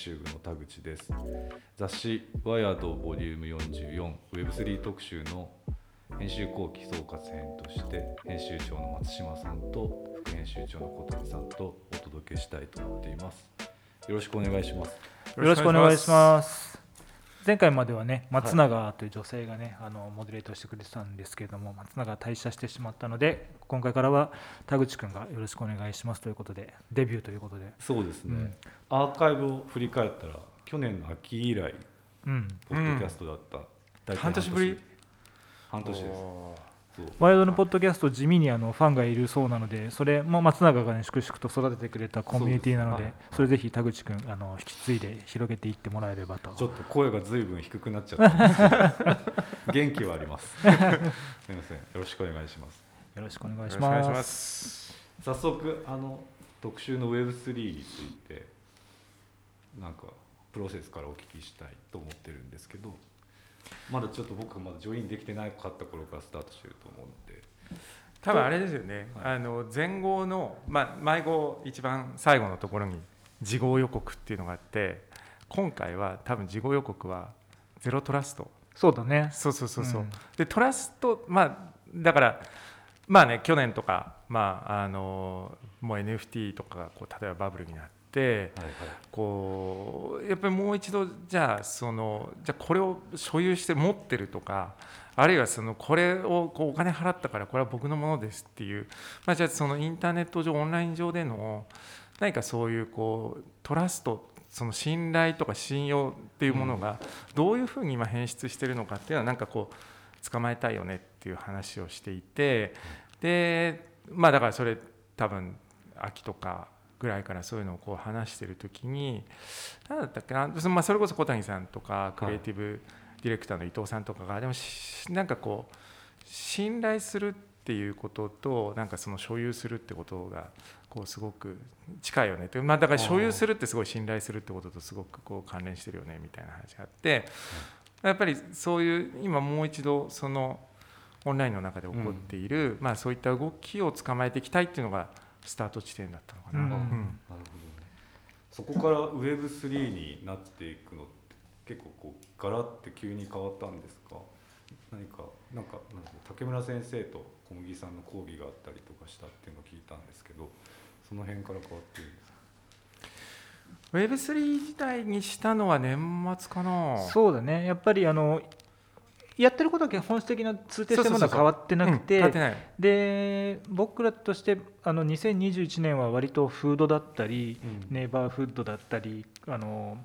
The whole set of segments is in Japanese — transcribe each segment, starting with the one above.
集部の田口です。雑誌、ワイヤードボリューム44、Web3 特集の編集後期総括編として、編集長の松島さんと副編集長の小谷さんとお届けしたいと思っています。よろしくお願いします。よろしくお願いします。前回まではね、松永という女性がね、あのモデレートしてくれてたんですけれども、松永が退社してしまったので、今回からは田口くんがよろしくお願いしますということで、デビューということで、そうですね。うんアーカイブを振り返ったら、去年の秋以来、うん、ポッドキャストだった。大体半年ぶり？半年です。ワイドのポッドキャスト、地味にあのファンがいるそうなので、それも松永がね、粛々と育ててくれたコミュニティなので、それぜひ田口くんあの引き継いで広げていってもらえればと。ちょっと声がずいぶん低くなっちゃった元気はあります。すみません。よろしくお願いします。よろしくお願いしよろしくお願いしま。ますす。早速あの特集の Web3 についてなんかプロセスからお聞きしたいと思ってるんですけど、まだちょっと僕まだジョインできてなかった頃からスタートしてると思うので、多分あれですよね。はいあの前後のまあ迷子一番最後のところに事後予告っていうのがあって、今回は多分事後予告はゼロトラスト。そうだね。そうそうそうそう。うんでトラストまあだからまあね去年とかまああのもう NFT とかがこう例えばバブルになって。はいはい、こうやっぱりもう一度じゃあそのじゃあこれを所有して持ってるとかあるいはそのこれをこうお金払ったからこれは僕のものですっていう、まあ、じゃあそのインターネット上オンライン上での何かそういうこうトラストその信頼とか信用っていうものがどういうふうに今変質してるのかっていうのはなんかこう捕まえたいよねっていう話をしていてでまあだからそれ多分秋とかぐらいからそういうのをこう話してる時に何だったっけな、そまあ、それこそ小谷さんとかクリエイティブディレクターの伊藤さんとかがでもしなんかこう信頼するっていうこととなんかその所有するってことがこうすごく近いよね。って、まあ、だから所有するってすごい信頼するってこととすごくこう関連してるよねみたいな話があってやっぱりそういう今もう一度そのオンラインの中で起こっている、まあ、そういった動きを捕まえていきたいっていうのがスタート地点だったのかな。うんなるほどね。そこから Web3 になっていくのって結構こうガラって急に変わったんですか？何かなんかなんか？竹村先生と小麦さんの講義があったりとかしたっていうのを聞いたんですけど、その辺から変わってるんですか？Web3 自体にしたのは年末かなそうだね、やっぱりあのやってることは本質的な通底したものは変わってなくてて、ない。で僕らとしてあの2021年は割とフードだったり、ネイバーフードだったりあの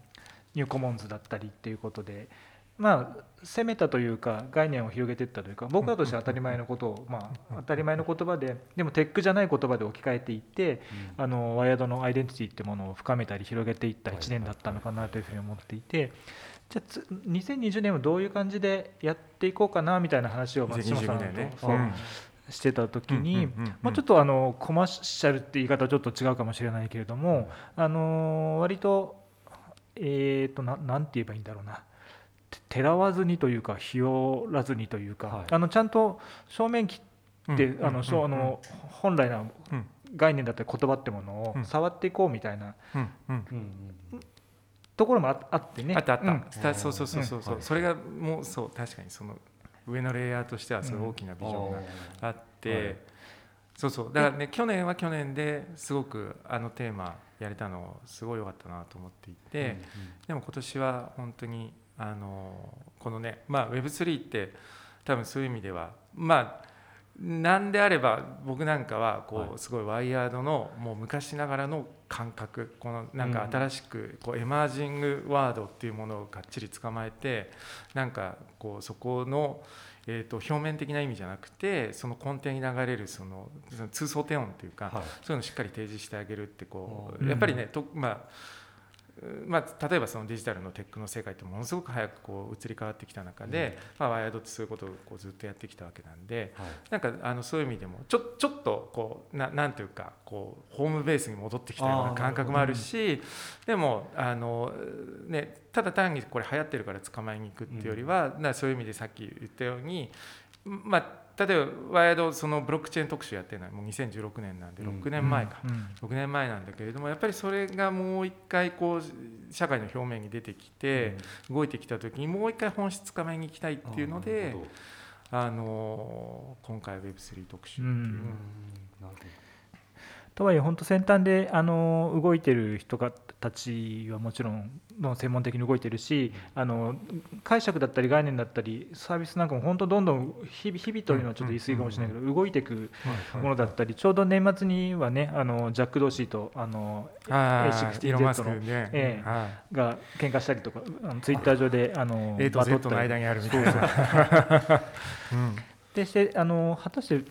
ニューコモンズだったりっていうことで、まあ、攻めたというか概念を広げていったというか僕らとしては当たり前のことを、まあ、当たり前の言葉ででもテックじゃない言葉で置き換えていってあのワイヤードのアイデンティティってものを深めたり広げていった1年だったのかなというふうに思っていて。じゃあつ2020年はどういう感じでやっていこうかなみたいな話を松島さん2022年ねとそううん。してた時に、うんうちょっとあのコマーシャルって言い方はちょっと違うかもしれないけれども、あの割とえー、とななんて言えばいいんだろうな。ててらわずにというか日和らずにというか、はい。あのちゃんと正面切って、本来のうん。概念だったり言葉ってものをうん。触っていこうみたいなところもああってね。あったあった、うん。そうそうそうそうそう、うん。それがもうそう確かにその上のレイヤーとしてはすごい大きなビジョンがあって、はい。そうそう。だからね去年は去年ですごくあのテーマやれたのすごい良かったなと思っていて、でも今年は本当にあのこのね、まあ、Web3 って多分そういう意味ではまあなんであれば僕なんかはこはうすごいワイヤードのもう昔ながらの感覚このなんか新しくこうエマージングワードっていうものをがっちり捕まえてなんかこうそこのえーと表面的な意味じゃなくてその根底に流れるそのその通奏低音っていうかはい。そういうのをしっかり提示してあげるってこううん。やっぱりねとまあまあ、例えばそのデジタルのテックの世界ってものすごく早くこう移り変わってきた中で、まあ、ワイヤードってそういうことをこうずっとやってきたわけなんではい。なんかあのそういう意味でもちょちょっとこうななんていうかこうホームベースに戻ってきたような感覚もあるしでもあの、ね、ただ単にこれ流行ってるから捕まえに行くっていうよりは、なそういう意味でさっき言ったように、まあ、例えばワイドそのブロックチェーン特集やってるのはもう2016年なんでうん。6年前か。うん。6年前なんだけれどもやっぱりそれがもう一回こう社会の表面に出てきて動いてきた時にもう一回本質捕まえに行きたいっていうのであの今回 Web3 特集っていう、とはいえ本当先端であの動いてる人がたちはもちろんの専門的に動いてるしあの解釈だったり概念だったりサービスなんかも本当どんどん日々日々というのはちょっと言い過ぎかもしれないけど動いていくどものだったりちょうど年末にはねあのジャック・ドーシーとあのああ A60Z イーロン・マスクね、えが喧嘩したりとかあのツイッター上で あのい、A と Z の間にあるみたいな。でしてあの果たして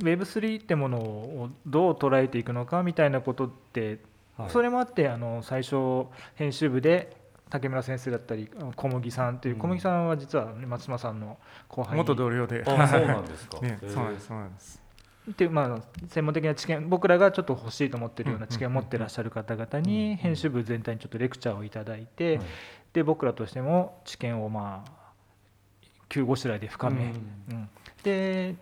Web3 ってものをどう捉えていくのかみたいなことってはい。それもあってあの最初編集部で竹村先生だったり小麦さんといううん。小麦さんは実は松島さんの後輩に。元同僚で、あそうなんですか。ねそうなんですそうなんです。っていうまあ専門的な知見僕らがちょっと欲しいと思ってるような知見を持ってらっしゃる方々うん。に編集部全体にちょっとレクチャーをいただいてはいで僕らとしても知見をまあ急ごしらえで深め、うん。うん。で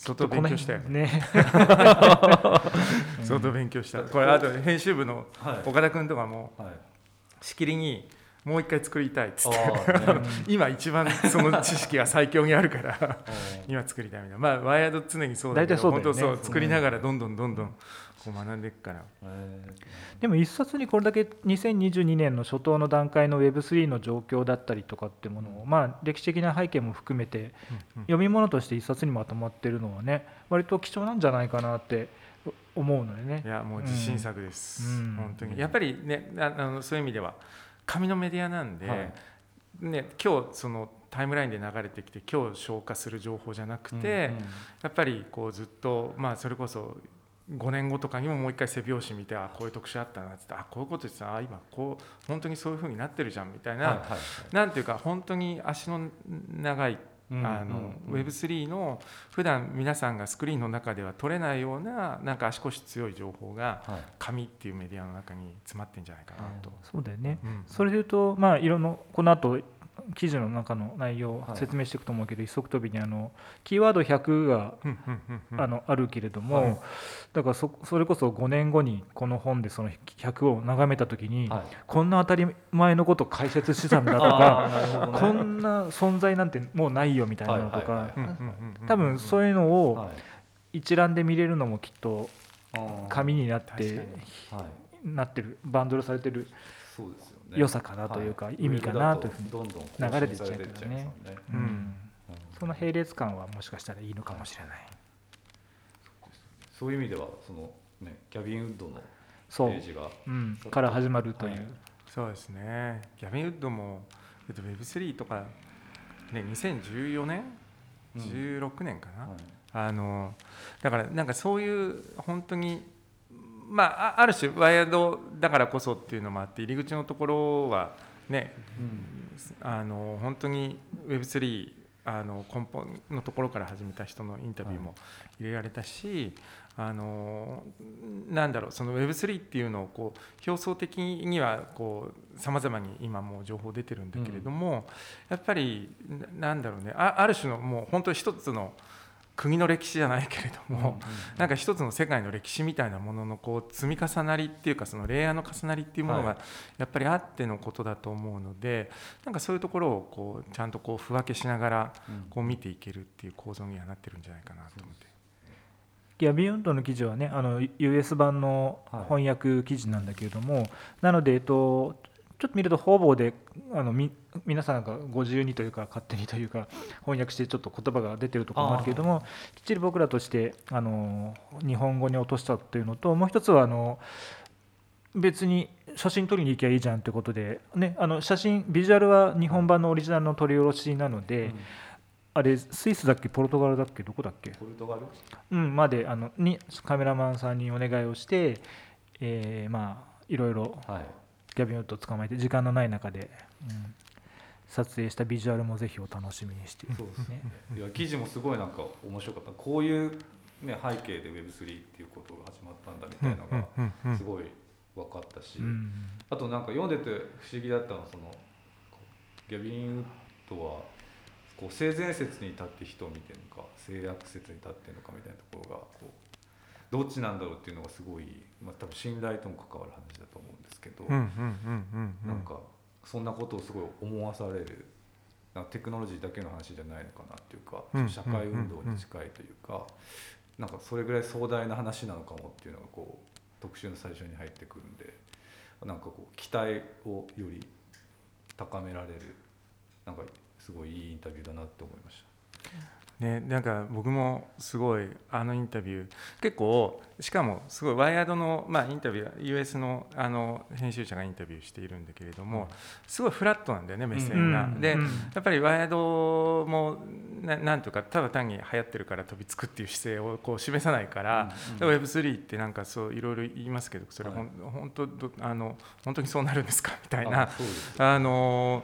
相当勉強したよね。ね。相当勉強した。これあと編集部のはい。岡田君とかもはい。しきりにもう一回作りたいっつって。今一番その知識が最強にあるから 今作りたいみたいな。まあワイヤード常にそうだけど本当そううん。作りながらどんどんどんどんこう学んでいくから。えでも一冊にこれだけ2022年の初頭の段階の Web3 の状況だったりとかってものを、まあ、歴史的な背景も含めて読み物として一冊にまとまってるのはね割と貴重なんじゃないかなって思うのでね。い。やもう自信作です、うん。本当に。やっぱりねああのそういう意味では紙のメディアなんで、はい。ね、今日そのタイムラインで流れてきて今日消化する情報じゃなくて、うんうん。やっぱりこうずっと、まあ、それこそ5年後とかにももう一回背表紙見てあこういう特集あったなってあこういうことですあ今こう本当にそういうふうになってるじゃんみたいな、はいはいなんていうか本当に足の長いうんあのうんうん。Web3 の普段皆さんがスクリーンの中では取れないようななんか足腰強い情報がはい。紙っていうメディアの中に詰まってんじゃないかなと。そうだよね。うん。それでいうと、まあ、いろんなこの後記事の中の内容をはい説明していくと思うけど、一足飛びにあのキーワード100があのあるけれども、はい。だからそそれこそ5年後にこの本でその100を眺めた時に、はい。こんな当たり前のことを解説してたんだとあかこんな存在なんてもうないよみたいなのとか多分そういうのをはい。一覧で見れるのもきっと紙になってなってるバンドルされてるそうです良さかなというか意味かなというふうにどんどん流れてっちゃうからね。ん。その並列感はもしかしたらいいのかもしれない。そういう意味ではそのねギャビン・ウッドのペそう。ージがうん。から始まるという。はい。そうですね。ギャビン・ウッドも、えっと、Web3 とか、ね、2014年うん16年かな、はい。あのだからなんかそういう本当にまああある種ワイヤードだからこそっていうのもあって入り口のところはねあの本当に Web3 あの根本のところから始めた人のインタビューも入れられたし、あのなんだろうその Web3 っていうのをこう表層的にはこうさまざまに今もう情報出てるんだけれども、やっぱりななんだろうねあある種のもう本当に一つの国の歴史じゃないけれども、なんか一つの世界の歴史みたいなもののこう積み重なりっていうかそのレイヤーの重なりっていうものはがやっぱりあってのことだと思うのでなんかそういうところをこうちゃんとこうふ分けしながらうん。こう見ていけるっていう構造にはなってるんじゃないかなと思って。ギャビウンドの記事はねあの US 版の翻訳記事なんだけれども、なので、えっと、ちょっと見ると方々であのみ皆さんがご自由にというか勝手にというか翻訳してちょっと言葉が出てるところもあるけれどもきっちり僕らとしてあの日本語に落としたというのともう一つはあの別に写真撮りに行きゃいいじゃんってことで、ね、あの写真ビジュアルは日本版のオリジナルの撮り下ろしなので、うん。あれスイスだっけ？ポルトガルだっけ？どこだっけ？ポルトガル？うん、まであのにカメラマンさんにお願いをして、えーまあ、いろいろはいギャビンウッドを捕まえて時間のない中で、うん撮影したビジュアルもぜひお楽しみにして。そうですね。いや記事もすごいなんか面白かった。こういう、ね、背景で Web3 っていうことが始まったんだみたいなのがうんうんうんすごい分かったし、うんあとなんか読んでて不思議だったのはそのギャビン・ウッドはこう性善説に立って人を見てるのか性悪説に立ってるのかみたいなところがこうどっちなんだろうっていうのがすごい、まあ、多分信頼とも関わる話だと思うんですけど、なんかそんなことをすごい思わされるなんかテクノロジーだけの話じゃないのかなっていうか、うん社会運動に近いというか、なんかそれぐらい壮大な話なのかもっていうのがこう特集の最初に入ってくるんでなんかこう期待をより高められるなんかすごいいいインタビューだなって思いましね、なんか僕もすごいあのインタビュー結構しかもすごいワイヤードの、まあ、インタビュー US のあの編集者がインタビューしているんだけれども、すごいフラットなんだよね目線が。で、うん。うん。やっぱりワイヤードもななんとかただ単に流行ってるから飛びつくっていう姿勢をこう示さないから、うん。うん。でも Web3 ってなんかそういろいろ言いますけどそれほん、本当どあの本当にそうなるんですか？みたいた。な。あの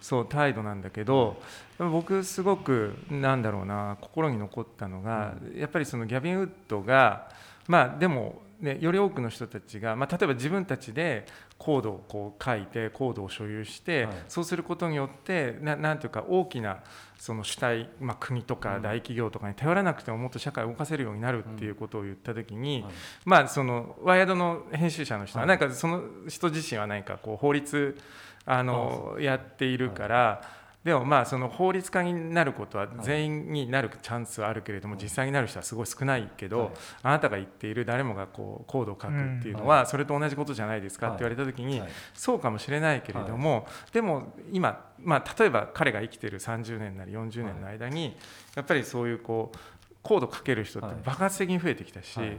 そう態度なんだけど僕すごくなんだろうな心に残ったのが、やっぱりそのギャビン・ウッドがまあでも、ね、より多くの人たちが、まあ、例えば自分たちでコードをこう書いてコードを所有して、はい。そうすることによってななんていうか大きなその主体、まあ、国とかうん。大企業とかに頼らなくてももっと社会を動かせるようになるっていうことを言った時に、はいまあそのワイヤードの編集者の人ははないんかその人自身は何かこう法律あのやっているから、でもまあその法律家になることは全員になるチャンスはあるけれども実際になる人はすごい少ないけど、はい。あなたが言っている誰もがこうコードを書くっていうのはそれと同じことじゃないですかって言われた時にはい。そうかもしれないけれどもでも今まあ例えば彼が生きてる30年なり40年の間にやっぱりそういうこうコード書ける人ってはい。爆発的に増えてきたしはい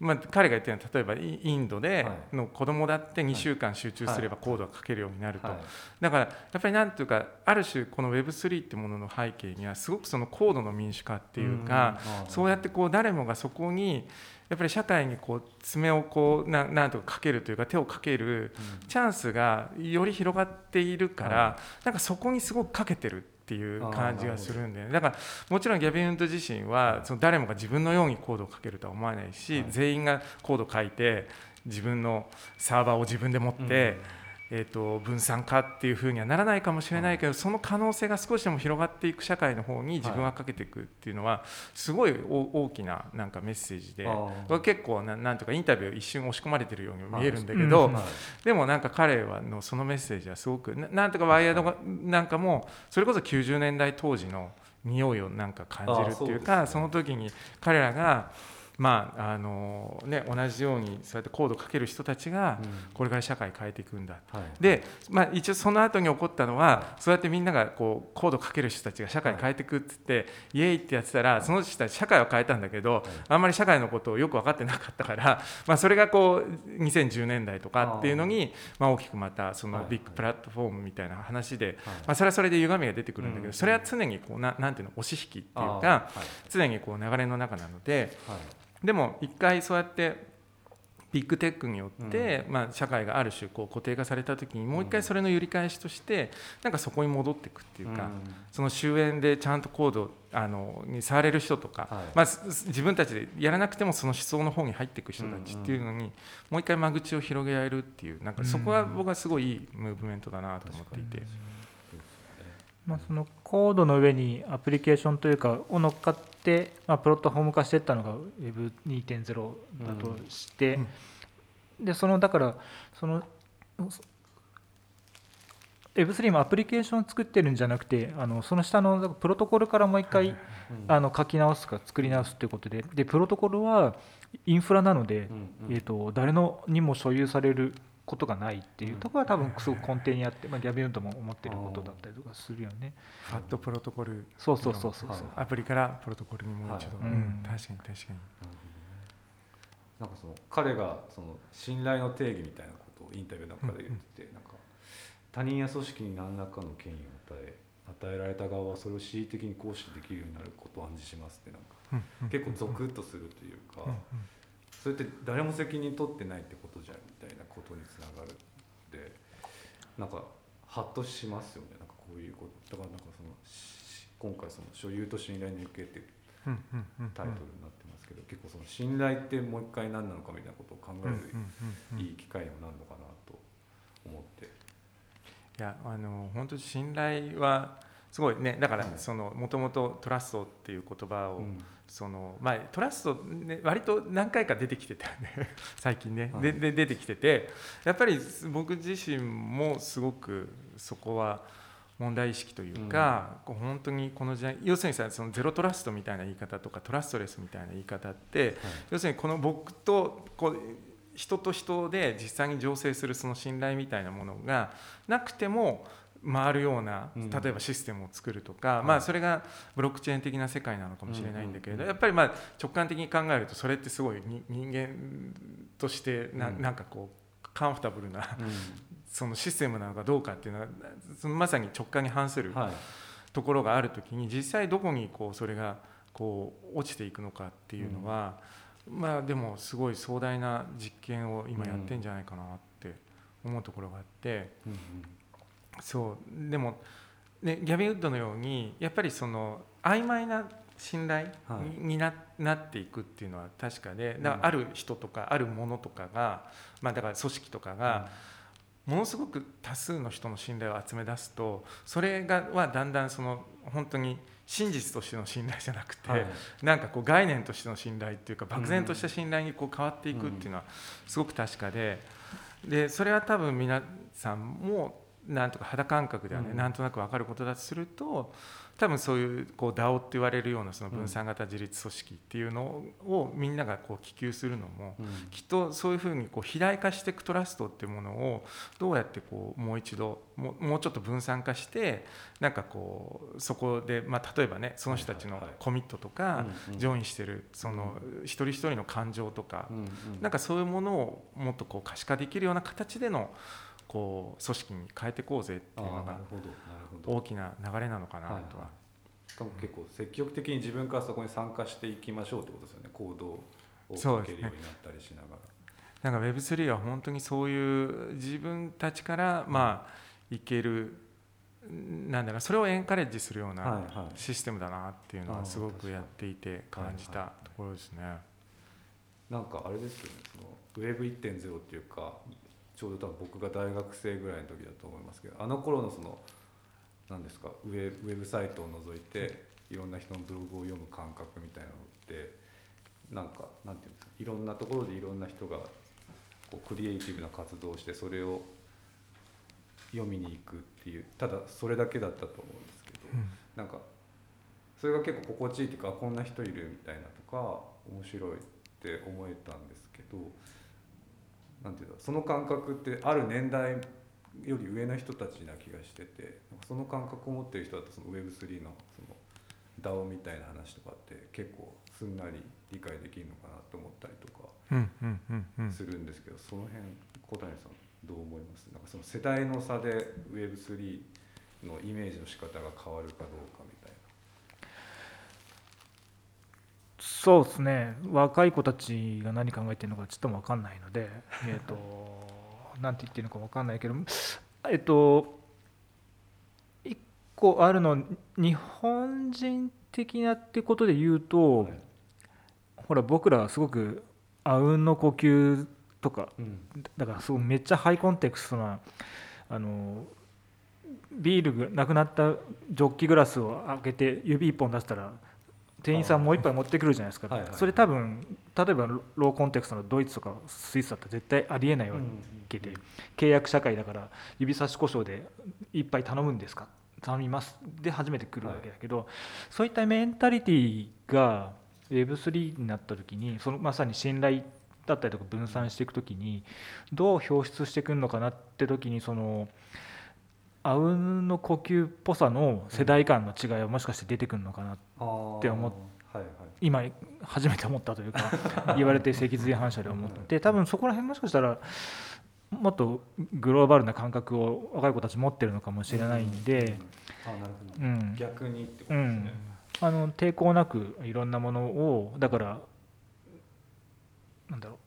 まあ、彼が言ってるのは例えばイインドではい。の子供だって2週間集中すればコードが書けるようになると、はい。だからやっぱりなんていうかある種この Web3 ってものの背景にはすごくその高度の民主化っていうか、そうやってこう誰もがそこにやっぱり社会にこう爪をこうななんとかかけるというか手をかけるチャンスがより広がっているから、はなんかそこにすごくかけてるっていう感じがするんで、ね、だからもちろんギャビン・ウッド自身はその誰もが自分のようにコードをかけるとは思わないし、はい。全員がコードを書いて自分のサーバーを自分で持って、えー、と分散化っていうふうにはならないかもしれないけど、その可能性が少しでも広がっていく社会の方に自分がかけていくっていうのはすごい大大きななんかメッセージで結構ななんとかインタビュー一瞬押し込まれてるように見えるんだけど、でもなんか彼はのそのメッセージはすごくななんとかワイヤードがなんかもそれこそ90年代当時の匂いをなんか感じるっていうかその時に彼らがまああのね同じようにそうやってコードをかける人たちがうん。これから社会変えていくんだ。はい。で、まあ、一応その後に起こったのはそうやってみんながこうコードをかける人たちが社会変えていくって言って、イエイってやってたらその人たち社会を変えたんだけど、あんまり社会のことをよく分かってなかったから、まあ、それがこう2010年代とかっていうのにまあ大きくまたそのはい。ビッグプラットフォームみたいな話で、はい。まあ、それはそれで歪みが出てくるんだけうん。どそれは常にこうななんていうの押し引きっていうかはい。常にこう流れの中なので。はいでも一回そうやってビッグテックによって、まあ、社会がある種こう固定化された時にもう一回それの揺り返しとしてなんかそこに戻っていくっていうか、うん。その終焉でちゃんとコードあのに触れる人とか、はい。まあ、自分たちでやらなくてもその思想の方に入っていく人たちっていうのに、もう一回間口を広げられるっていうなんかそこは僕はすごいいいムーブメントだなと思っていて。まあ、そのコードの上にアプリケーションというかを乗っかって、まあ、プロットフォーム化していったのが Web2.0 だとして、でそのだからその Web3 もアプリケーションを作ってるんじゃなくてあのその下のプロトコルからもう一回あの書き直すか作り直すということで。でプロトコルはインフラなので、うんえー、と誰のにも所有されることがないっていうところは多分すごく根底にあって、まあ、ギャビウントも思ってることだったりとかするよね。ファットプロトコル。そうそうそうそうアプリからプロトコルにもう一度、はい。うん。うん確かに確かに。なんかその彼がその信頼の定義みたいなことをインタビューの中で言ってて、なんか他人や組織に何らかの権威を与え与えられた側はそれを恣意的に行使できるようになることを暗示しますってなんかうんうん結構ゾクッとするというか、うんうんそれって誰も責任取ってないってことじゃんみたいなことにつながるってなんかハッとしますよねなんかこういうことだからなんかそのし今回その所有と信頼の行方ってタイトルになってますけど、結構その信頼ってもう一回何なのかみたいなことを考えるいい機会にもなるのかなと思って。いやあの本当に信頼はすごいね。だからはい。そのもともとトラストっていう言葉を、うん。そのまあトラスト、ね、割と何回か出てきてたよね。最近ね、はい。でで出てきてて。やっぱり僕自身もすごくそこは問題意識というか、こう本当にこの時代要するにさそのゼロトラストみたいな言い方とかトラストレスみたいな言い方って要するにこの僕とこう人と人で実際に醸成するその信頼みたいなものがなくても回るようなうん。例えばシステムを作るとか、い。まあそれがブロックチェーン的な世界なのかもしれないんだけれど、うんうんうんやっぱりまあ直感的に考えるとそれってすごいに人間としてな,、うんん、なん。かこうカンフォタブルなうん。そのシステムなのかどうかっていうのはそのまさに直感に反するはい。ところがある時に実際どこにこうそれがこう落ちていくのかっていうのは、まあでもすごい壮大な実験を今やってんじゃないかなって思うところがあって、うんそう。でも、ね、ギャビン・ウッドのようにやっぱりその曖昧な信頼に,、はい。にななっていくっていうのは確かでだかうんらある人とかあるものとかが、まあ、だから組織とかが、ものすごく多数の人の信頼を集め出すとそれがはだんだんその本当に真実としての信頼じゃなくて、はい。なんかこう概念としての信頼っていうか漠然とした信頼にこう変わっていくっていうのはすごく確かででそれは多分皆さんもなんとか肌感覚ではね、うん。なんとなく分かることだとすると多分そういうこう DAO って言われるようなその分散型自立組織っていうのをみんながこう希求するのもうん。きっとそういうふうにこう肥大化していくトラストっていうものをどうやってこうもう一度もうもうちょっと分散化してなんかこうそこで、まあ、例えばねその人たちのコミットとかジョインしてるその一人一人の感情とかなんかそういうものをもっとこう可視化できるような形でのこう組織に変えていこうぜっていうのが大きな流れなのかなとは。はいはい。しかも結構積極的に自分からそこに参加していきましょうってことですよね。行動をかけるようになったりしながなんか Web3 は本当にそういう自分たちからまあいけるなんだろうそれをエンカレッジするようらなシステムだなっていうのはすごくやっていて感じたところですね。なんかあれですよね。その Web1.0 っていうかちょうど多分僕が大学生ぐらいの時だと思いますけどあの頃のその何ですかウェウェブサイトを除いてい。ろんな人のブログを読む感覚みたいなのってなんかなんていうんですかいろんなところでいろんな人がこうクリエイティブな活動をしてそれを読みに行くっていうただそれだけだったと思うんですけど、なんかそれが結構心地いいっていうかあこんな人いるみたいなとか面白いって思えたんですけどなんていうのその感覚ってある年代より上の人たちな気がしててその感覚を持ってる人だとその Web3 のその DAO みたいな話とかって結構すんなり理解できるのかなと思ったりとかするんですけど、その辺小谷さんどう思います？なんかその世代の差で Web3 のイメージの仕方が変わるかどうかみたいそうですね若い子たちが何考えてるのかちょっとも分かんないので えっとなんて言ってるのか分かんないけどえっと一個あるの日本人的なってことで言うと、はいほら僕らはすごくあうんの呼吸とかな。だからすごいめっちゃハイコンテクストなあのビールがなくなったジョッキグラスを開けて指一本出したら店員さんもう一杯持ってくるじゃないですか、はいはい。それ多分例えばローコンテクストのドイツとかスイスだったら絶対ありえないわけで、契約社会だから指差し故障で一杯頼むんですか？頼みます。で初めて来るわけだけど、そういったメンタリティーが Web3 になった時にそのまさに信頼だったりとか分散していく時にどう表出してくるのかなって時にそのあうんの呼吸っぽさの世代間の違いはもしかして出てくるのかなって思っはいはい。今初めて思ったというか 言われて脊髄反射で思って多分そこら辺もしかしたらもっとグローバルな感覚を若い子たち持ってるのかもしれないんで、うん逆にってことうんですね、、あの抵抗なくいろんなものをだからなんだろう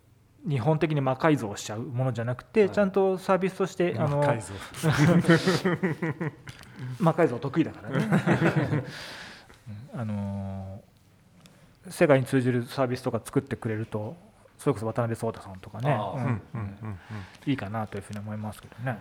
日本的に魔改造しちゃうものじゃなくて、はい。ちゃんとサービスとしてあの魔改造。魔改造得意だからね。うん。あのー世界に通じるサービスとか作ってくれるとそれこそ渡辺壮太さんとかね。いいかなというふうに思いますけどね。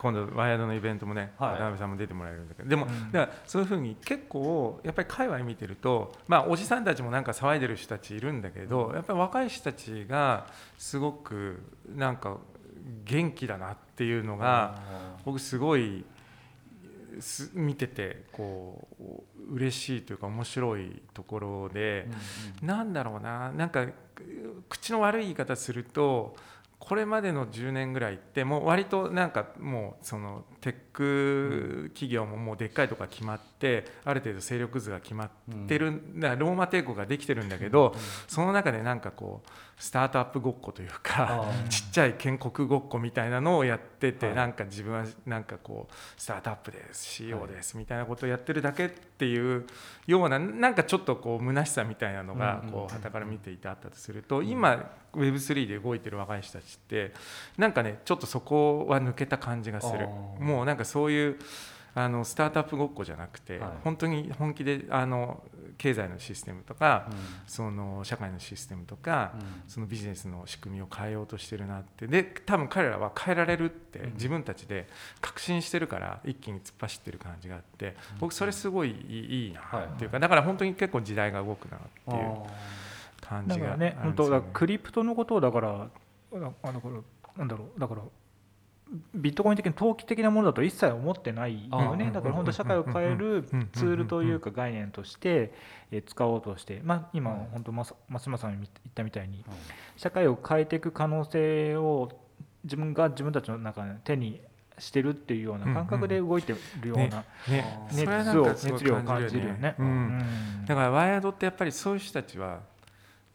今度ワイヤードのイベントもね、はい。渡辺さんも出てもらえるんだけど。でも、うん。だからそういうふうに結構やっぱり界隈見てるとまあおじさんたちもなんか騒いでる人たちいるんだけどやっぱり若い人たちがすごくなんか元気だなっていうのが僕すごいす見ててこう嬉しいというか面白いところで。なんだろうななんか口の悪い言い方するとこれまでの10年ぐらいってもう割となんかもうそのテック企業ももうでっかいとこが決まってある程度勢力図が決まってるだからローマ帝国ができてるんだけどその中でなんかこうスタートアップごっこというかちっちゃい建国ごっこみたいなのをやってて、はい。なんか自分はなんかこうスタートアップです CEO ですみたいなことをやってるだけっていうようななんかちょっとこう虚しさみたいなのがうんうんこう傍から見ていてあったとすると今 Web3 で動いてる若い人たちってなんかねちょっとそこは抜けた感じがするもうなんかそういうあのスタートアップごっこじゃなくて、はい。本当に本気であの経済のシステムとか、うん。その社会のシステムとか、うん。そのビジネスの仕組みを変えようとしてるなって。で多分彼らは変えられるってうん。自分たちで確信してるから一気に突っ走ってる感じがあって僕それすごいいいなっていうかだから本当に結構時代が動くなっていう感じがあるんですよ本当だクリプトのことをだからああだからなんだろうだからビットコイン的に投機的なものだと一切思ってないよね。だから本当社会を変えるうんツールというか概念としてえー使おうとしてまあ今はい。本当松島さんが言ったみたいにうん社会を変えていく可能性を自分が自分たちの中で手にしてるっていうような感覚で動いてるような熱量を感じるよね。だからワイヤードってやっぱりそういう人たちは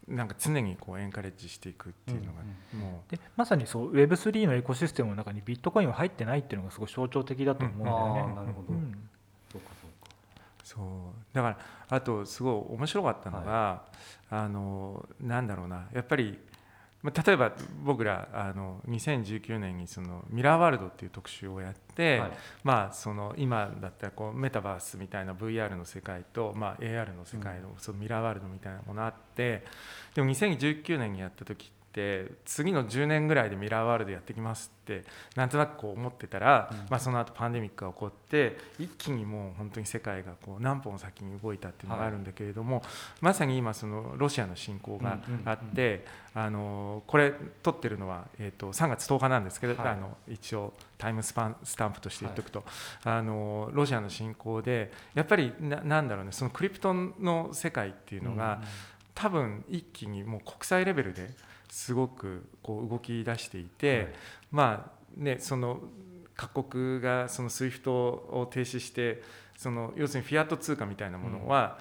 なんか常にこうエンカレッジしていくっていうのがもでまさにそう Web3 のエコシステムの中にビットコインは入ってないっていうのがすごい象徴的だと思うんだよね。あー。なるほど。うん。そう。かそうかうそうだからあとすごい面白かったのが、あのなんだろうな。やっぱりまあ例えば僕らあの2019年にそのミラーワールドっていう特集をやって、はい。まあ、その今だったらこうメタバースみたいな VR の世界と、まあ、AR の世界のそのミラーワールドみたいなものあってでも2019年にやった時って次の10年ぐらいでミラーワールドやってきますってなんとなくこう思ってたら、うん。まあ、その後パンデミックが起こって一気にもう本当に世界がこう何歩も先に動いたっていうのがあるんだけれども、まさに今そのロシアの侵攻があって、あのこれ撮ってるのは、えー、と3月10日なんですけど、はい。あの一応タイムスパンスタンプとして言っておくと、あのロシアの侵攻でやっぱりななんだろうねそのクリプトの世界っていうのが、多分一気にもう国際レベルですごくこう動き出していて、はい。まあねその各国がその SWIFT を停止してその要するにフィアット通貨みたいなものは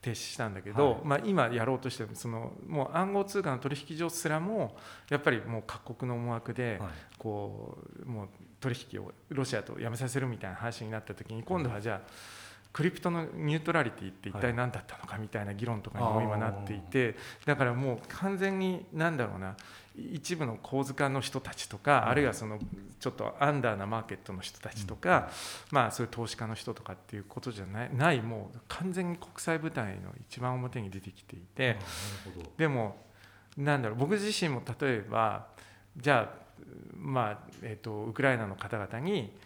停止したんだけど、はい。まあ、今やろうとしてるそのもう暗号通貨の取引所すらもやっぱりもう各国の思惑ではい。こうもう取引をロシアとやめさせるみたいな話になった時に今度はじゃあクリプトのニュートラリティって一体何だったのかみたいな議論とかにも今なっていてだからもう完全に何だろうな一部の構図家の人たちとかあるいはそのちょっとアンダーなマーケットの人たちとかまあそういう投資家の人とかっていうことじゃないないもう完全に国際舞台の一番表に出てきていて。でもなんだろう僕自身も例えばじゃあまあえー、とウクライナの方々に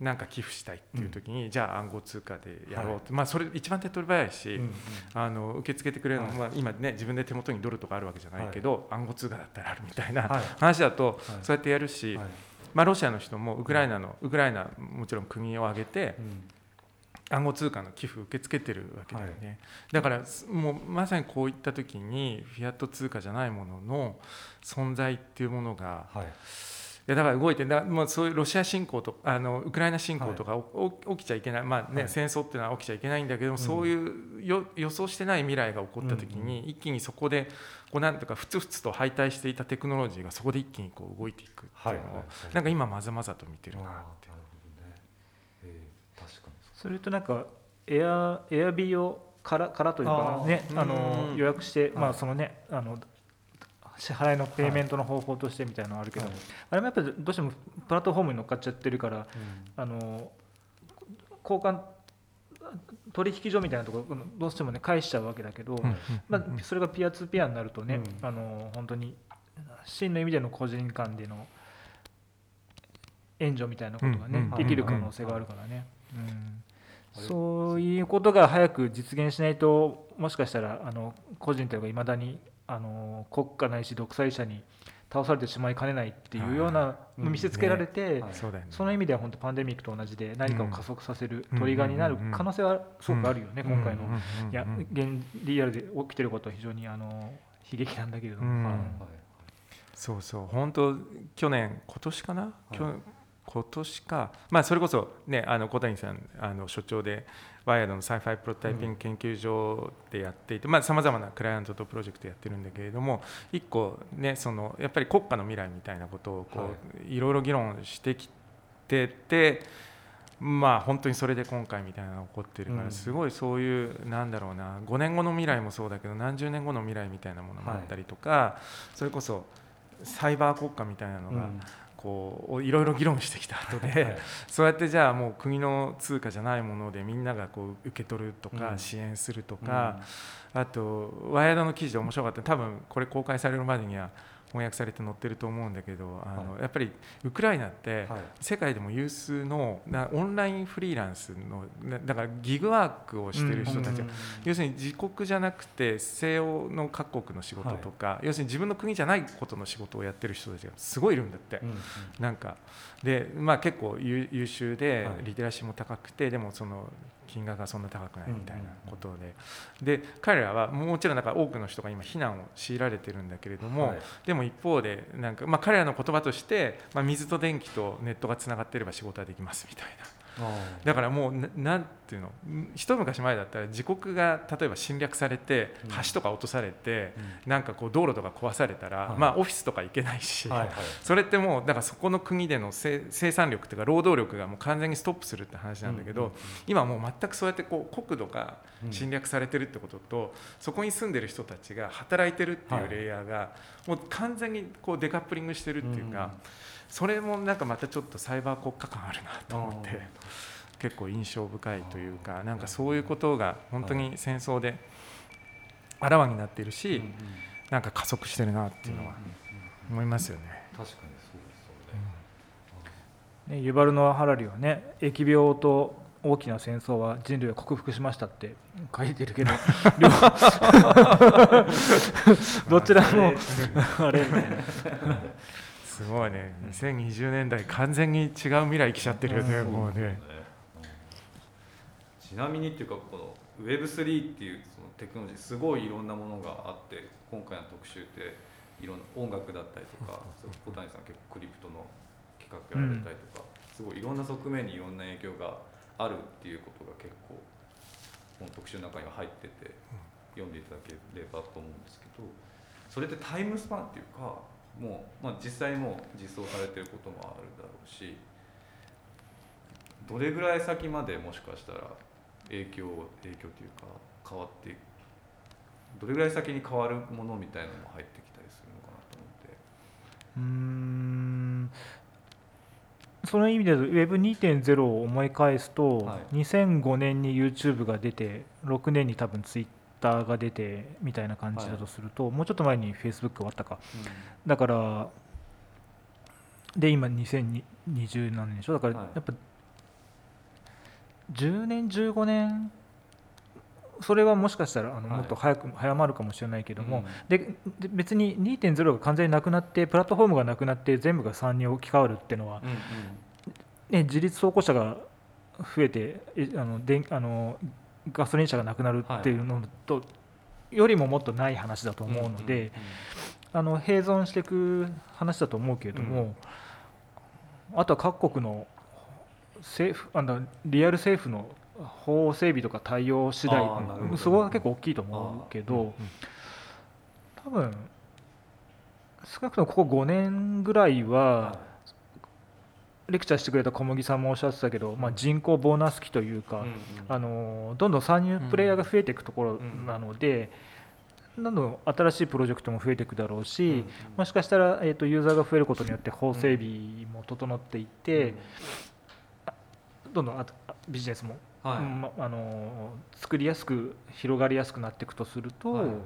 何か寄付したいっていう時に、じゃあ暗号通貨でやろうって、まあそれ一番手っ取り早いし、うんあの受け付けてくれるの、はい。まあ、今ね自分で手元にドルとかあるわけじゃないけど、暗号通貨だったらあるみたいなはい。話だと、はい。そうやってやるし、はい。まあ、ロシアの人もウクライナのウクライナもちろん国を挙げてうん。暗号通貨の寄付受け付けてるわけだよね、だからすもうまさにこういった時にフィアット通貨じゃないものの存在っていうものがはいいやだから動いてだもうそういうロシア侵攻とあのウクライナ侵攻とかおお起きちゃいけない、まあねはい。戦争っていうのは起きちゃいけないんだけども、そういうよ予想してない未来が起こった時に、一気にそこでこうなんとかふつふつと敗退していたテクノロジーがそこで一気にこう動いていくっていうのを、はいはいはい。なんか今まざまざと見てるなってなるほどねえー確かにそれとなんかエアエアビーをからからというかねあのうん。予約して、まはい。あそのねあの支払いのペイメントの方法としてみたいなのあるけど、はい。あれもやっぱりどうしてもプラットフォームに乗っかっちゃってるからあの交換取引所みたいなところどうしてもね返しちゃうわけだけど、まあ、それがピアツーピアになるとね、うん。あの本当に真の意味での個人間での援助みたいなことがね、うんできる可能性があるからね、うん。そういうことが早く実現しないともしかしたらあの個人というかいまだにあの国家ないし独裁者に倒されてしまいかねないっていうようなうん見せつけられて、はいその意味では本当パンデミックと同じで何かを加速させるうんトリガーになる可能性はすごくあるよね、うん。今回の。いや現リアルで起きてることは非常にあの悲劇なんだけれども、そうそう。本当去年今年かな、今年か。まあそれこそねあの小谷さんあの所長でワイヤードのサイファイプロトタイピング研究所でやっていてさまざ、まなクライアントとプロジェクトやってるんだけれども一個ねそのやっぱり国家の未来みたいなことをこう、、はい。ろいろ議論してきててまあ本当にそれで今回みたいなのが起こってるから、うん。すごいそういうなんだろうな5年後の未来もそうだけど何十年後の未来みたいなものもあったりとか、それこそサイバー国家みたいなのが、うんこういろいろ議論してきた後で、はい。そうやってじゃあもう国の通貨じゃないものでみんながこう受け取るとか、うん。支援するとか、あとワイヤードの記事で面白かった。多分これ公開されるまでには翻訳されて載ってると思うんだけどあの、はやっぱりウクライナって、はい。世界でも有数のなオンラインフリーランスのなだからギグワークをしてる人たちが、うん要するに自国じゃなくて西欧の各国の仕事とか、要するに自分の国じゃないことの仕事をやってる人たちがすごいいるんだって。うんうん。なんか。で、まあ、結構優優秀ではい。リテラシーも高くてでもその金額がそんな高くないみたいなことで。で彼らはもちろんなんか多くの人が今避難を強いられてるんだけれども、はい。でも一方でなんか、まあ、彼らの言葉として、まあ、水と電気とネットがつながっていれば仕事はできますみたいな。あだからもうななんていうの？ん一昔前だったら自国が例えば侵略されてうん。橋とか落とされて、ーなんかこう道路とか壊されたら、はい。まあオフィスとか行けないし、はいはいそれってもうだからそこの国での生生産力というか労働力がもう完全にストップするって話なんだけど、うんうん今もう全くそうやってこう国土がうん。侵略されてるってことと、そこに住んでる人たちが働いてるっていうレイヤーがもう完全にこうデカップリングしてるっていうか、うんそれもなんかまたちょっとサイバー国家感あるなと思って。結構印象深いというかなんかそういうことが本当に戦争であらわになっているし、なんか加速してるなっていうのは思いますよね。確かにそうですね、ユバルノ・ハラリはね疫病と大きな戦争は人類は克服しましたって書いてるけど両 どちらも あれみたいなすごいね。2020年代完全に違う未来来ちゃってるよね、うん。もうね。ちなみにっていうかこの Web3 っていうそのテクノロジーすごいいろんなものがあって今回の特集っていろんな音楽だったりとか小谷さん結構クリプトの企画やられたりとか、すごいいろんな側面にいろんな影響があるっていうことが結構この特集の中には入ってて読んでいただければと思うんですけどそれってタイムスパンっていうかもう、まあ、実際にもう実装されてることもあるだろうしどれぐらい先までもしかしたら影響影響というか変わってどれぐらい先に変わるものみたいなのも入ってきたりするのかなと思って。うーんその意味で Web2.0 を思い返すと、はい2005年に YouTube が出て6年に多分 Twitter が出てみたいな感じだとすると、もうちょっと前に Facebook 終わったか。だからで今2020何年でしょ？だからはい。やっぱ10年15年それはもしかしたらあのはい。もっと早く、早まるかもしれないけども、うん。でで別に2.0が完全になくなってプラットフォームがなくなって全部が3に置き換わるっていうのは、うんうん。ね、自立走行車が増えてえあの電あのガソリン車がなくなるっていうのと、よりももっとない話だと思うので、あの併存していく話だと思うけれども、あとは各国の政府あのリアル政府の法整備とか対応次第そこが結構大きいと思うけど多分少なくともここ5年ぐらいははレクチャーしてくれた小麦さんもおっしゃってたけど、まあ、人口ボーナス期というか、いうんうん。あのどんどん参入プレイヤーが増えていくところなので、どんどん新しいプロジェクトも増えていくだろうし、うんもしかしたら、えー、とユーザーが増えることによって法整備も整っていって、どんどんあビジネスも、はい。うんまあの作りやすく広がりやすくなっていくとすると、はい。うん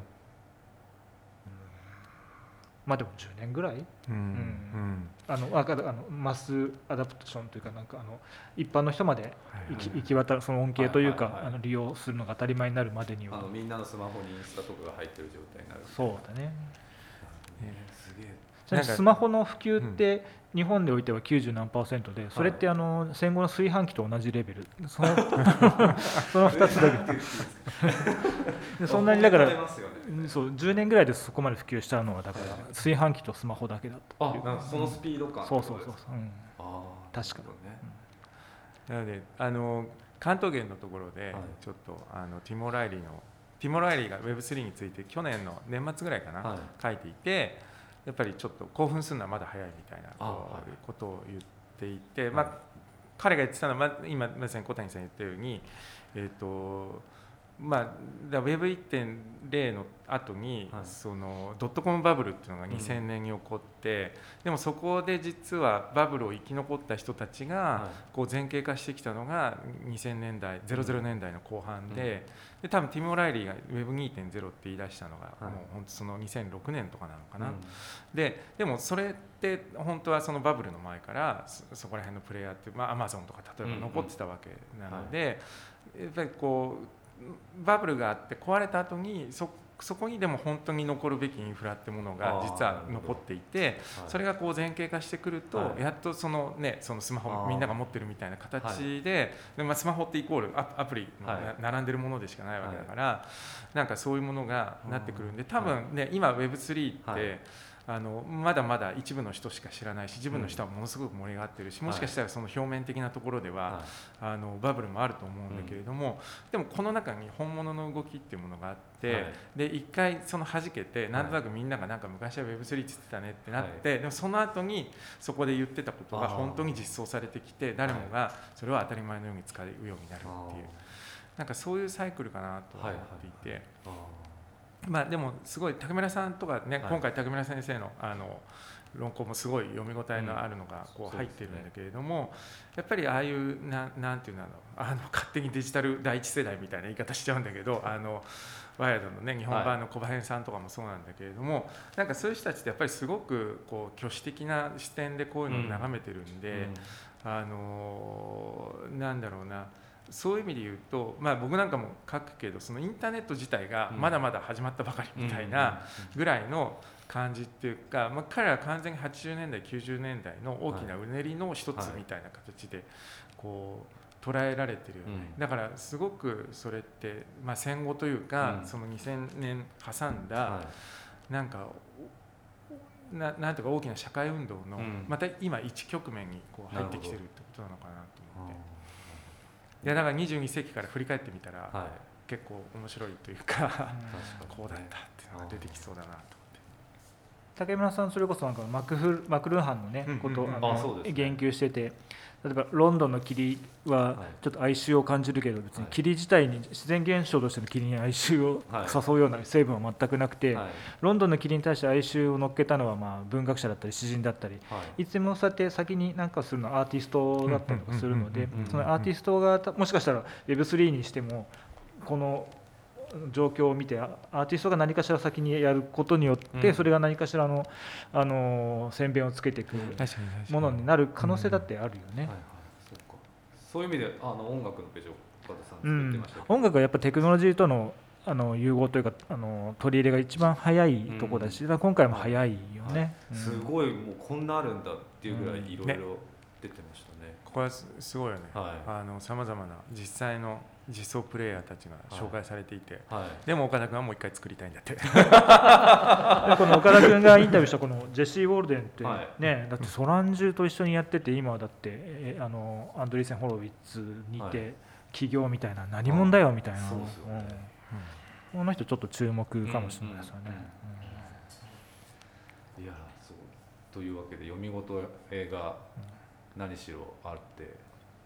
まあでも10年ぐらい？うんん。あのああのマスアダプションというかなんかあの一般の人まではい行き行き渡るその恩恵というか、はいはいはい。あの利用するのが当たり前になるまでには。あのみんなのスマホにインスタとかが入ってる状態になる。そうだね。えちなみになんかスマホの普及って日本でおいては90何パーセントでそれってあの戦後の炊飯器と同じレベル。その その2つだけ。でそんなにだからそう10年ぐらいでそこまで普及したのはだから炊飯器とスマホだけだったそのスピード感そうそうそうそう、うん、ああ確かに。ね。なのであの関東圏のところではい。ちょっとあのティモ・ライリーのティモ・ライリーが Web3 について去年の年末ぐらいかな、はい。書いていてやっぱりちょっと興奮するのはまだ早いみたいなあことを言っていて、まあ、彼が言ってたのは、まあ、今まさに小谷さん言ったように、えーとまあ、だ Web1.0 の後に、はい。そのドットコムバブルっていうのがうん。2000年に起こって、でもそこで実はバブルを生き残った人たちが、はこう前傾化してきたのが2000年代00年代の後半で,、で多分ティム・オライリーが Web2.0 って言い出したのが、はい。もう本当その2006年とかなのかな、うん。ででもそれって本当はそのバブルの前からそそこら辺のプレイヤーって、まあ、アマゾンとか例えば残ってたわけなので、やっぱりこうバブルがあって壊れた後にそそこにでも本当に残るべきインフラってものが実は残っていてはい。それがこう前傾化してくると、はい。やっとその,、ね、そのスマホみんなが持ってるみたいな形で,、でまあ、スマホってイコールアアプリ並んでるものでしかないわけだから、なんかそういうものがなってくるんで多は分ね、今 Web3 って、はいあのまだまだ一部の人しか知らないし自分の人はものすごく盛り上がってるし、もしかしたらその表面的なところでは、はあのバブルもあると思うんだけれども、でもこの中に本物の動きっていうものがあって、はい。で一回その弾けてなんとなくみんながなんか昔は Web3 って言ってたねってなって、でもその後にそこで言ってたことが本当に実装されてきて誰もがそれは当たり前のように使うようになるっていうなんかそういうサイクルかなと思っていて。あまあでもすごい竹村さんとかね、はい。今回竹村先生のあの論考もすごい読み応えのあるのがこう入ってるんだけれども、やっぱりああいうななんていうんだろうあの勝手にデジタル第一世代みたいな言い方しちゃうんだけどあのワイヤードのね日本版の小林さんとかもそうなんだけれども、なんかそういう人たちってやっぱりすごくこう挙手的な視点でこういうのを眺めてるんで。あのなんだろうなそういう意味で言うと、まあ、僕なんかも書くけどそのインターネット自体がまだまだ始まったばかりみたいなぐらいの感じっていうか、まあ、彼らは完全に80年代90年代の大きなうねりの一つみたいな形でこう捉えられてるよね、うん。だからすごくそれって、まあ、戦後というか、うん。その2000年挟んだ、はなんかおななんていうか大きな社会運動の、うん。また今一局面にこう入ってきてるってことなのかなとい思っていやだから22世紀から振り返ってみたら、はい結構面白いというかこうだったっていうのが出てきそうだなと。竹村さんそれこそなんかマクフマクルーハンのねこと言及してて例えばロンドンの霧ははい。ちょっと哀愁を感じるけど別にはい。霧自体に自然現象としての霧に哀愁をはい。誘うような成分は全くなくてはい。ロンドンの霧に対して哀愁を乗っけたのはまあ文学者だったり詩人だったりはい。いつもそうやって先に何かするのはアーティストだったりとかするのでそのアーティストがたもしかしたら Web3 にしてもこの状況を見てあアーティストが何かしら先にやることによって、うん。それが何かしらの、あの宣伝をつけていくものになる可能性だってあるよね。はいはいそうか。そういう意味であの音楽のページを岡田さんうん作ってましたけど。音楽はやっぱテクノロジーとのあの融合というかあの取り入れが一番早いところだし、だから今回も早いよね。うん。すごいもうこんなあるんだっていうぐらいいろいね。ろ出てましたね。ここはすすごいよね。はい。あのさまざまな実際の実装プレイヤーたちが紹介されていて、はい。でも岡田君はもう一回作りたいんだって。で この岡田君がインタビューしたこのジェシー・ウォルデンってはい。ね、だってソランジュと一緒にやってて今はだってえあのアンドリーセン・ホロウィッツにはいて起業みたいな何者だよみたいな、そうん。この人ちょっと注目かもしれないですよね。いやそう。というわけで読み事映画何しろあって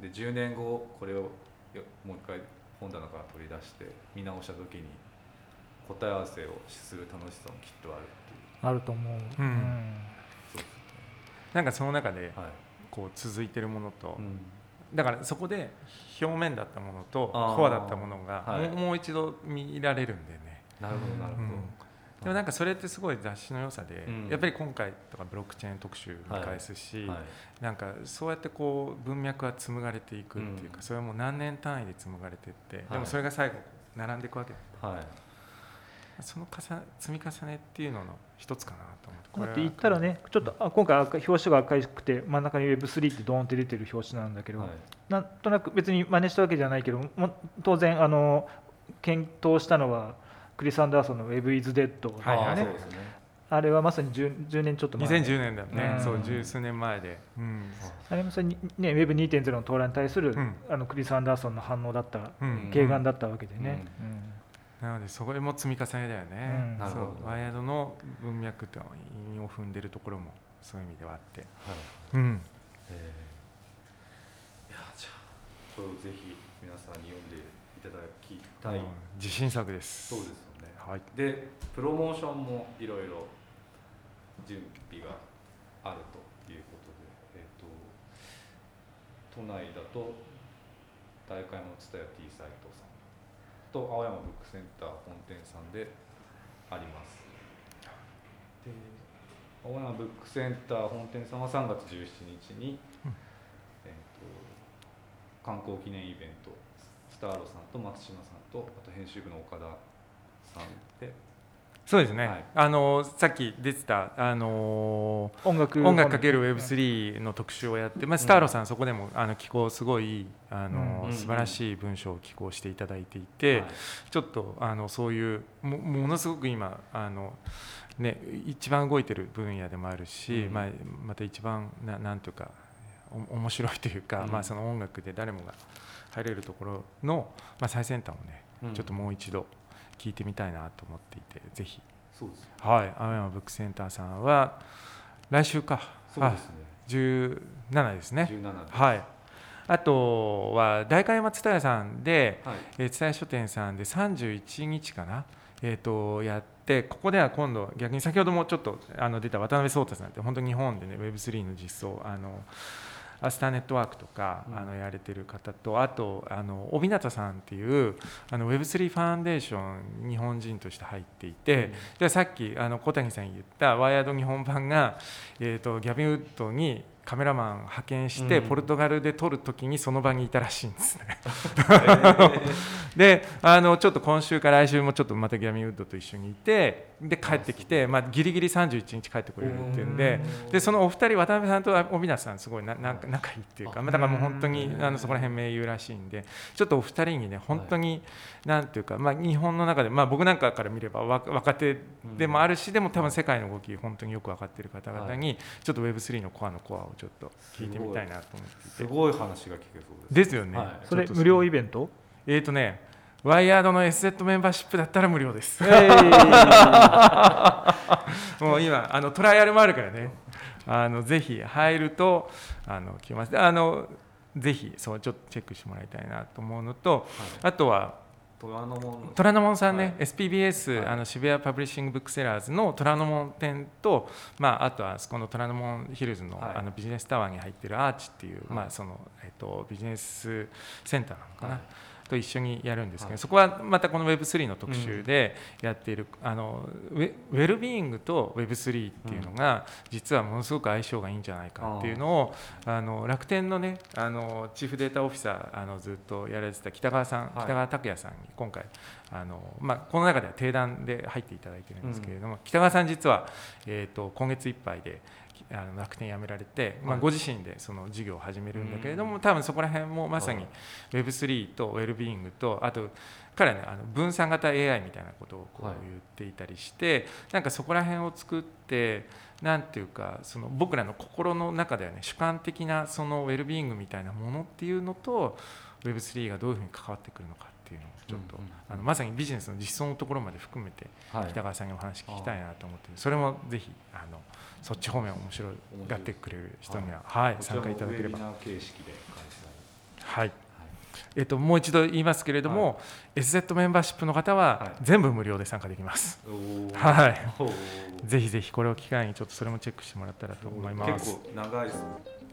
で10年後これをよもう一回本棚から取り出して見直した時に答え合わせをする楽しさもきっとあるっていう。あると思う、うん。そうですなんかその中でこう続いてるものと、うん。だからそこで表面だったものとコアだったものがもう一度見られるんでね。なるほどなるほど、うんでもなんかそれってすごい雑誌の良さで、うん。やっぱり今回とかブロックチェーン特集見返すし、はい。なんかそうやってこう文脈が紡がれていくっていうか、うん。それも何年単位で紡がれていって、はい。でもそれが最後並んでいくわけはい。その重ね積み重ねっていうのの一つかなと思ってこれって言ったらねちょっとあ今回表紙が赤くて真ん中に Web3 ってドーンって出てる表紙なんだけど、はい。なんとなく別に真似したわけじゃないけども当然あの検討したのはクリス・アンダーソンの Web is Dead だはいよね、あーそうですね。あれはまさに 10, 10年ちょっと前。2010年だよね、うん。そう十数年前で、うん。あれもそれに、ね、Web2.0 の到来に対する、うん。あのクリス・アンダーソンの反応だったうん。軽眼だったわけでね、なのでそこでも積み重ねだよね、うん。なるほど。そう。ワイヤードの文脈と韻を踏んでるところもそういう意味ではあって、はい。うん、えー。いやじゃあこれをぜひ皆さんに読んでいただきたい、うん自信作です。そうですよね。はい。でプロモーションもいろいろ準備があるということで、えっと都内だと大会の蔦屋 T サイトさんと青山ブックセンター本店さんであります。で青山ブックセンター本店さんは3月17日に、うん。えっと観光記念イベントスターロさんと松島さんとあと編集部の岡田さんでそうですね、はい。あのさっき出てた、あの音楽音楽かける Web3 の特集をやって、まあ、スターロさん、そこでもあの寄稿すごいあの、うん素晴らしい文章を寄稿していただいていて、はい。ちょっとあのそういうもものすごく今あの、ね、一番動いてる分野でもあるし、うん。まあ、また一番ななんというかお面白いというか、うん。まあ、その音楽で誰もが入れるところの、まあ、最先端をね、うん。ちょっともう一度聞いてみたいなと思っていてぜひ、そうですはい、青山ブックセンターさんは来週か。そうですね。17ですね。17ではい。あとは代官山蔦屋さんで、はい。えー蔦屋書店さんで31日かな、えー、とやってここでは今度逆に先ほどもちょっとあの出た渡辺壮太さんって本当に日本でね Web3 の実装あのアスターネットワークとか、うん。あのやれてる方とあとあの帯名さんっていうあの Web3 ファンデーション日本人として入っていて、じゃあさっきあの小谷さん言ったワイヤード日本版が、えー、とギャビンウッドにカメラマン派遣して、うん。ポルトガルで撮るときにその場にいたらしいんですね。であのちょっと今週か来週もちょっとまたギャビンウッドと一緒にいてで帰ってきて、まあ、ギリギリ31日帰ってくれるっていうんででそのお二人渡辺さんと帯名さんすごいななんか仲いいっていうか、まあ、だからもう本当にあのそこら辺盟友らしいんでちょっとお二人にね本当になんていうか、まあ、日本の中で、まあ、僕なんかから見れば若若手でもあるしでも多分世界の動き本当によく分かっている方々にちょっと Web3 のコアのコアをちょっと聞いてみたいなと思って。すごい話が聞けそうです。ですよね。はい。それ無料イベント？えーとね、ワイヤードの SZ メンバーシップだったら無料です。もう今あのトライアルもあるからね、あのぜひ入るとあの来ます。あのぜひそうちょっとチェックしてもらいたいなと思うのと、あとは虎ノ門。虎ノ門さんね、はい。SPBS、はい。あの渋谷パブリッシングブックセラーズの虎ノ門店と、まあ、あとはこの虎ノ門ヒルズの,、はい。あのビジネスタワーに入ってるアーチっていう、はい。まあそのえっと、ビジネスセンターなのかな、はいと一緒にやるんですけど、はい。そこはまたこの Web3 の特集でやっている、あのウェウェルビーイングと Web3 っていうのが、実はものすごく相性がいいんじゃないかっていうのをあの楽天のねあのチーフデータオフィサーあのずっとやられてた北川さん、はい。北川拓也さんに今回あの、まあ、この中では定談で入っていただいてるんですけれども、北川さん実は、えー、と今月いっぱいであの楽天辞められて、まあ、はいご自身でその事業を始めるんだけれども、多分そこら辺もまさにはい。Web3 とウェルビーイングとあと彼はねあの分散型 AI みたいなことをこうはい言っていたりして、なんかそこら辺を作ってなんていうかその僕らの心の中ではね主観的なそのウェルビーイングみたいなものっていうのと Web3 がどういうふうに関わってくるのかっていうのをちょっと、あのまさにビジネスの実装のところまで含めてはい。北川さんにお話聞きたいなと思ってそれもぜひあのそっち方面面白がってくれる人には、はい、参加いただければ。形式で開催はい。はい。えっと、もう一度言いますけれども、SZ メンバーシップの方ははい全部無料で参加できます。はい。ぜひぜひこれを機会にちょっとそれもチェックしてもらったらと思います。結構長い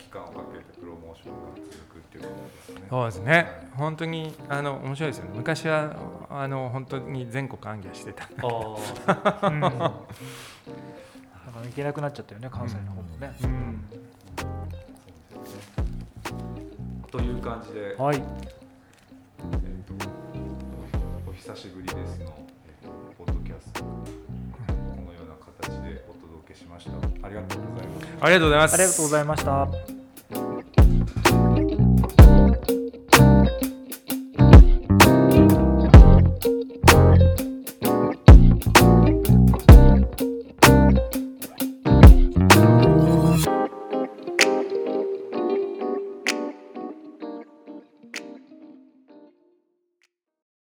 期間をかけてプロモーションが続くっていうことですね。そうですね、本当にあの面白いですよね。昔はあの本当に全国暗記してた。あうん、だから行けなくなっちゃったよね関西の方もね、うんあ。という感じで、はいえっとお久しぶりですの、届けしました。ありがとうございます。ありがとうございます。ありがとうございました